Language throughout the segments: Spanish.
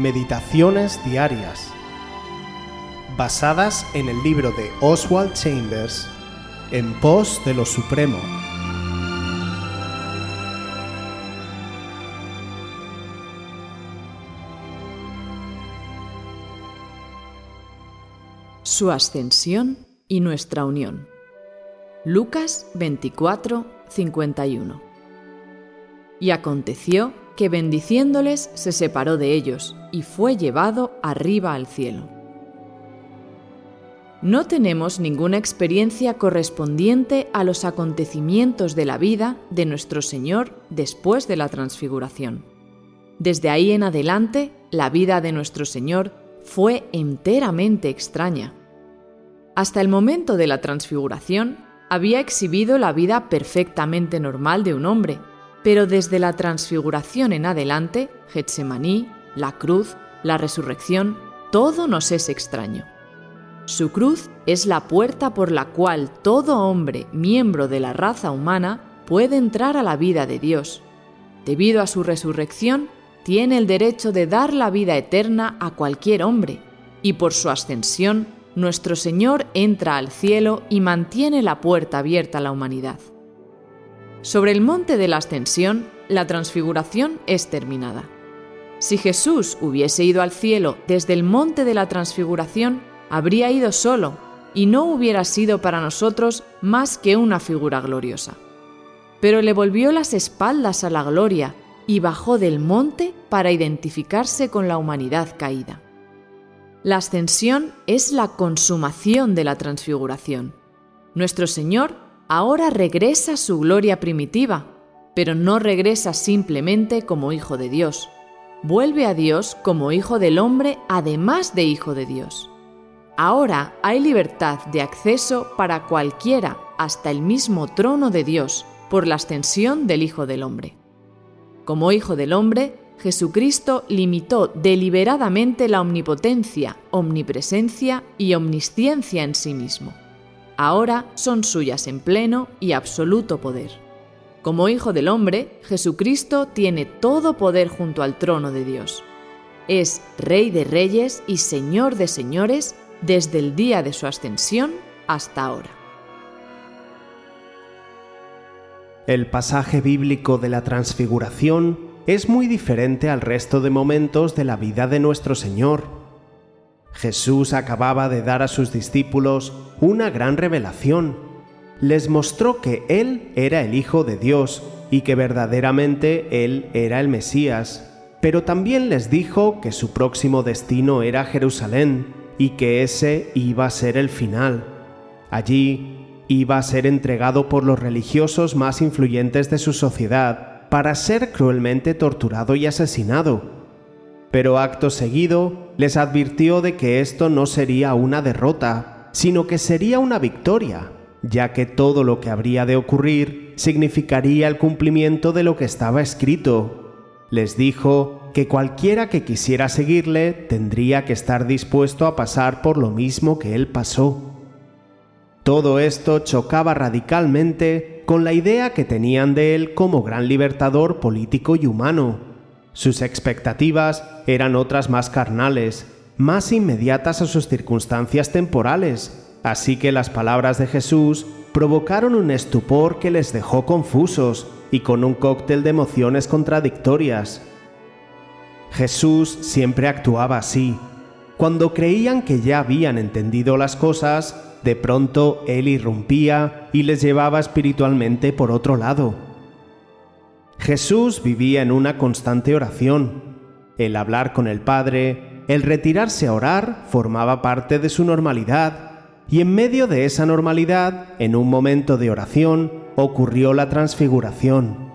Meditaciones Diarias, basadas en el libro de Oswald Chambers, En pos de lo Supremo. Su ascensión y nuestra unión. Lucas 24, 51. Y aconteció que bendiciéndoles se separó de ellos y fue llevado arriba al cielo. No tenemos ninguna experiencia correspondiente a los acontecimientos de la vida de nuestro Señor después de la transfiguración. Desde ahí en adelante, la vida de nuestro Señor fue enteramente extraña. Hasta el momento de la transfiguración, había exhibido la vida perfectamente normal de un hombre, pero desde la transfiguración en adelante, Getsemaní, la cruz, la resurrección, todo nos es extraño. Su cruz es la puerta por la cual todo hombre, miembro de la raza humana, puede entrar a la vida de Dios. Debido a su resurrección, tiene el derecho de dar la vida eterna a cualquier hombre, y por su ascensión, nuestro Señor entra al cielo y mantiene la puerta abierta a la humanidad. Sobre el monte de la ascensión, la transfiguración es terminada. Si Jesús hubiese ido al cielo desde el monte de la transfiguración, habría ido solo y no hubiera sido para nosotros más que una figura gloriosa. Pero le volvió las espaldas a la gloria y bajó del monte para identificarse con la humanidad caída. La ascensión es la consumación de la transfiguración. Nuestro Señor ahora regresa a su gloria primitiva, pero no regresa simplemente como Hijo de Dios. Vuelve a Dios como Hijo del Hombre, además de Hijo de Dios. Ahora hay libertad de acceso para cualquiera hasta el mismo trono de Dios por la ascensión del Hijo del Hombre. Como Hijo del Hombre, Jesucristo limitó deliberadamente la omnipotencia, omnipresencia y omnisciencia en sí mismo ahora son suyas en pleno y absoluto poder. Como Hijo del Hombre, Jesucristo tiene todo poder junto al trono de Dios. Es Rey de Reyes y Señor de Señores desde el día de su ascensión hasta ahora. El pasaje bíblico de la transfiguración es muy diferente al resto de momentos de la vida de nuestro Señor Jesús acababa de dar a sus discípulos una gran revelación. Les mostró que Él era el Hijo de Dios y que verdaderamente Él era el Mesías, pero también les dijo que su próximo destino era Jerusalén y que ese iba a ser el final. Allí iba a ser entregado por los religiosos más influyentes de su sociedad para ser cruelmente torturado y asesinado. Pero acto seguido les advirtió de que esto no sería una derrota, sino que sería una victoria, ya que todo lo que habría de ocurrir significaría el cumplimiento de lo que estaba escrito. Les dijo que cualquiera que quisiera seguirle tendría que estar dispuesto a pasar por lo mismo que él pasó. Todo esto chocaba radicalmente con la idea que tenían de él como gran libertador político y humano, sus expectativas eran otras más carnales, más inmediatas a sus circunstancias temporales, así que las palabras de Jesús provocaron un estupor que les dejó confusos y con un cóctel de emociones contradictorias. Jesús siempre actuaba así. Cuando creían que ya habían entendido las cosas, de pronto Él irrumpía y les llevaba espiritualmente por otro lado. Jesús vivía en una constante oración. El hablar con el Padre, el retirarse a orar, formaba parte de su normalidad, y en medio de esa normalidad, en un momento de oración, ocurrió la transfiguración.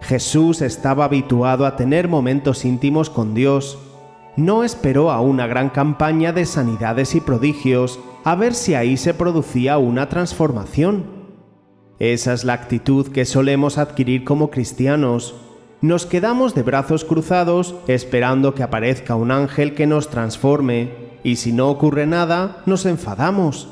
Jesús estaba habituado a tener momentos íntimos con Dios. No esperó a una gran campaña de sanidades y prodigios a ver si ahí se producía una transformación. Esa es la actitud que solemos adquirir como cristianos. Nos quedamos de brazos cruzados esperando que aparezca un ángel que nos transforme, y si no ocurre nada, nos enfadamos.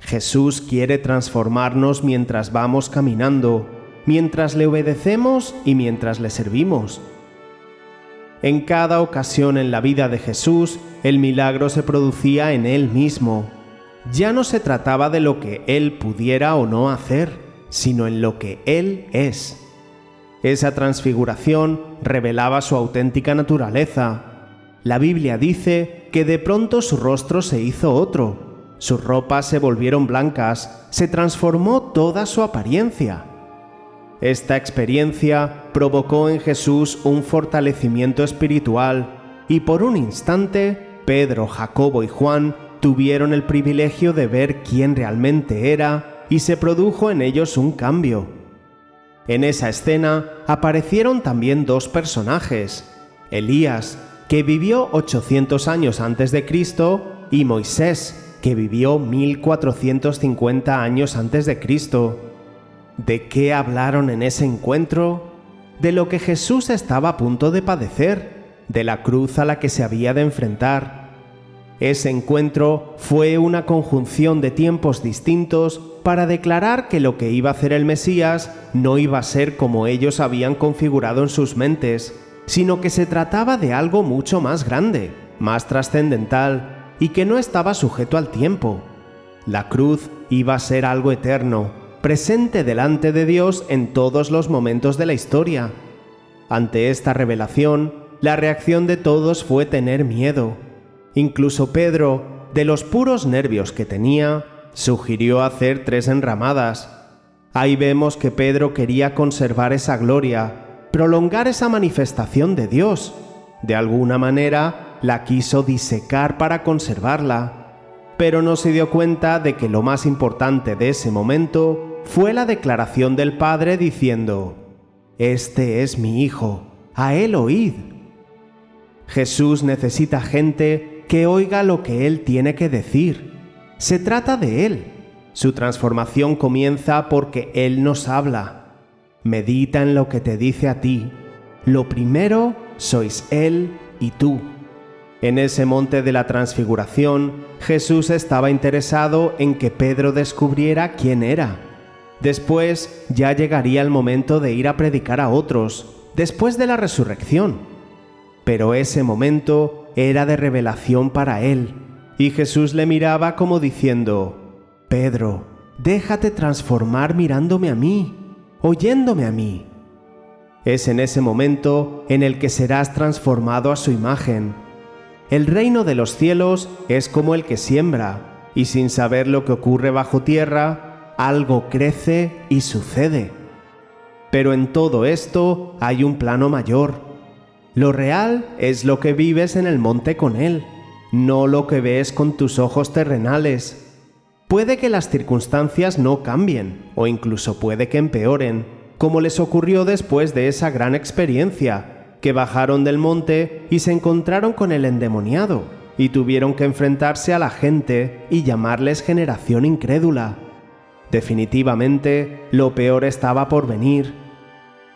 Jesús quiere transformarnos mientras vamos caminando, mientras le obedecemos y mientras le servimos. En cada ocasión en la vida de Jesús, el milagro se producía en Él mismo. Ya no se trataba de lo que Él pudiera o no hacer, sino en lo que Él es. Esa transfiguración revelaba su auténtica naturaleza. La Biblia dice que de pronto su rostro se hizo otro, sus ropas se volvieron blancas, se transformó toda su apariencia. Esta experiencia provocó en Jesús un fortalecimiento espiritual y por un instante Pedro, Jacobo y Juan tuvieron el privilegio de ver quién realmente era y se produjo en ellos un cambio. En esa escena aparecieron también dos personajes, Elías, que vivió 800 años antes de Cristo, y Moisés, que vivió 1450 años antes de Cristo. ¿De qué hablaron en ese encuentro? De lo que Jesús estaba a punto de padecer, de la cruz a la que se había de enfrentar ese encuentro fue una conjunción de tiempos distintos para declarar que lo que iba a hacer el Mesías no iba a ser como ellos habían configurado en sus mentes, sino que se trataba de algo mucho más grande, más trascendental y que no estaba sujeto al tiempo. La cruz iba a ser algo eterno, presente delante de Dios en todos los momentos de la historia. Ante esta revelación, la reacción de todos fue tener miedo, Incluso Pedro, de los puros nervios que tenía, sugirió hacer tres enramadas. Ahí vemos que Pedro quería conservar esa gloria, prolongar esa manifestación de Dios. De alguna manera la quiso disecar para conservarla, pero no se dio cuenta de que lo más importante de ese momento fue la declaración del Padre diciendo, Este es mi Hijo, a él oíd. Jesús necesita gente que oiga lo que Él tiene que decir. Se trata de Él. Su transformación comienza porque Él nos habla. Medita en lo que te dice a ti. Lo primero sois Él y tú. En ese monte de la transfiguración, Jesús estaba interesado en que Pedro descubriera quién era. Después ya llegaría el momento de ir a predicar a otros, después de la resurrección. Pero ese momento era de revelación para él, y Jesús le miraba como diciendo, Pedro, déjate transformar mirándome a mí, oyéndome a mí. Es en ese momento en el que serás transformado a su imagen. El reino de los cielos es como el que siembra, y sin saber lo que ocurre bajo tierra, algo crece y sucede. Pero en todo esto hay un plano mayor lo real es lo que vives en el monte con Él, no lo que ves con tus ojos terrenales. Puede que las circunstancias no cambien, o incluso puede que empeoren, como les ocurrió después de esa gran experiencia, que bajaron del monte y se encontraron con el endemoniado, y tuvieron que enfrentarse a la gente y llamarles generación incrédula. Definitivamente, lo peor estaba por venir,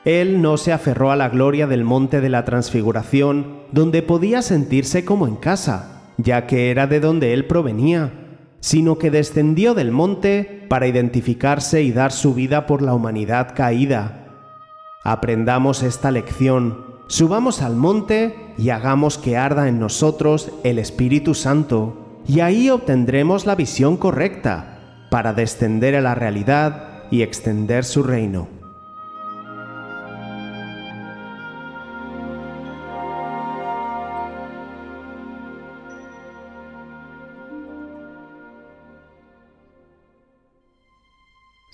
él no se aferró a la gloria del monte de la transfiguración, donde podía sentirse como en casa, ya que era de donde él provenía, sino que descendió del monte para identificarse y dar su vida por la humanidad caída. Aprendamos esta lección, subamos al monte y hagamos que arda en nosotros el Espíritu Santo, y ahí obtendremos la visión correcta para descender a la realidad y extender su reino.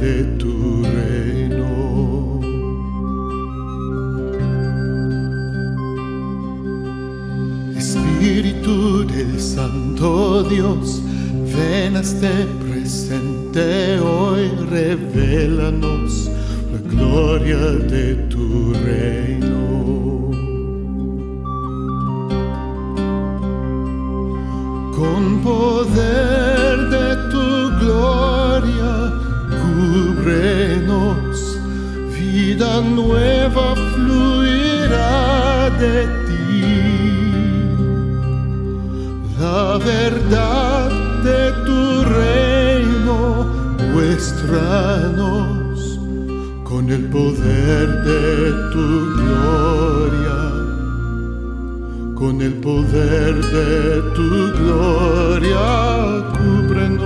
de tu reino. Espíritu del Santo Dios, ven a este presente hoy, revelanos la gloria de tu reino. Con poder vida nueva fluirá de ti. La verdad de tu reino muéstranos con el poder de tu gloria con el poder de tu gloria, cúbrenos.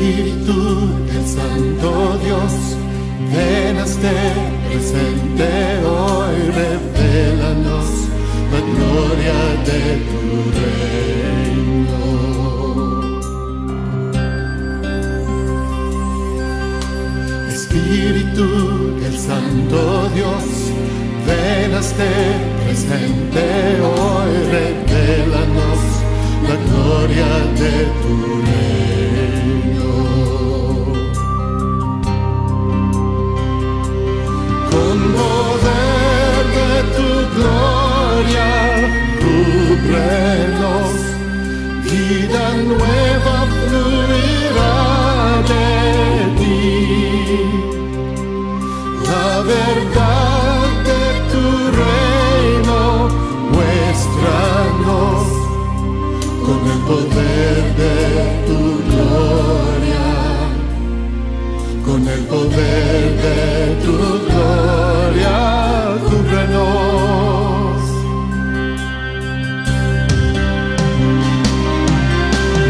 Espíritu del Santo Dios, ven a este presente hoy, revelanos la gloria de tu reino. Espíritu del Santo Dios, ven a este presente hoy, revelanos la gloria de tu reino. poder de tu gloria, con el poder de tu gloria, cúbrenos.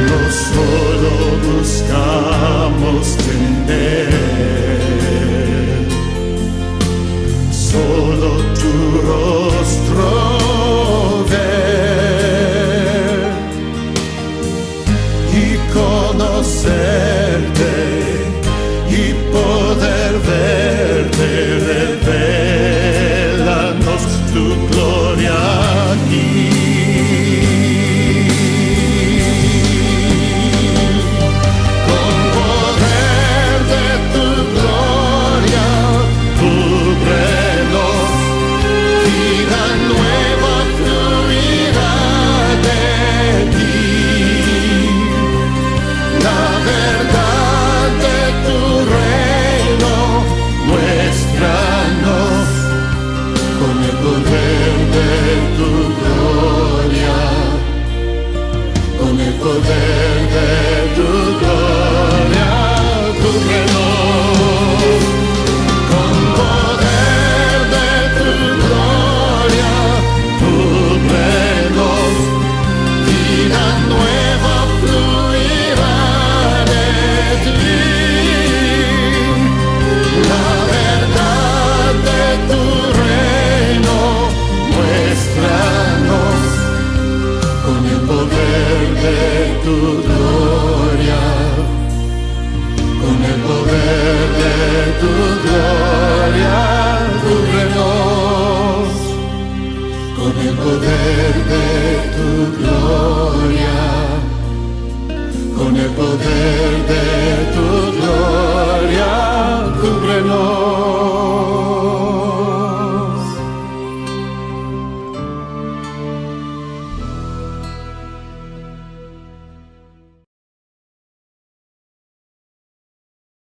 No solo buscamos tener, solo tu rostro.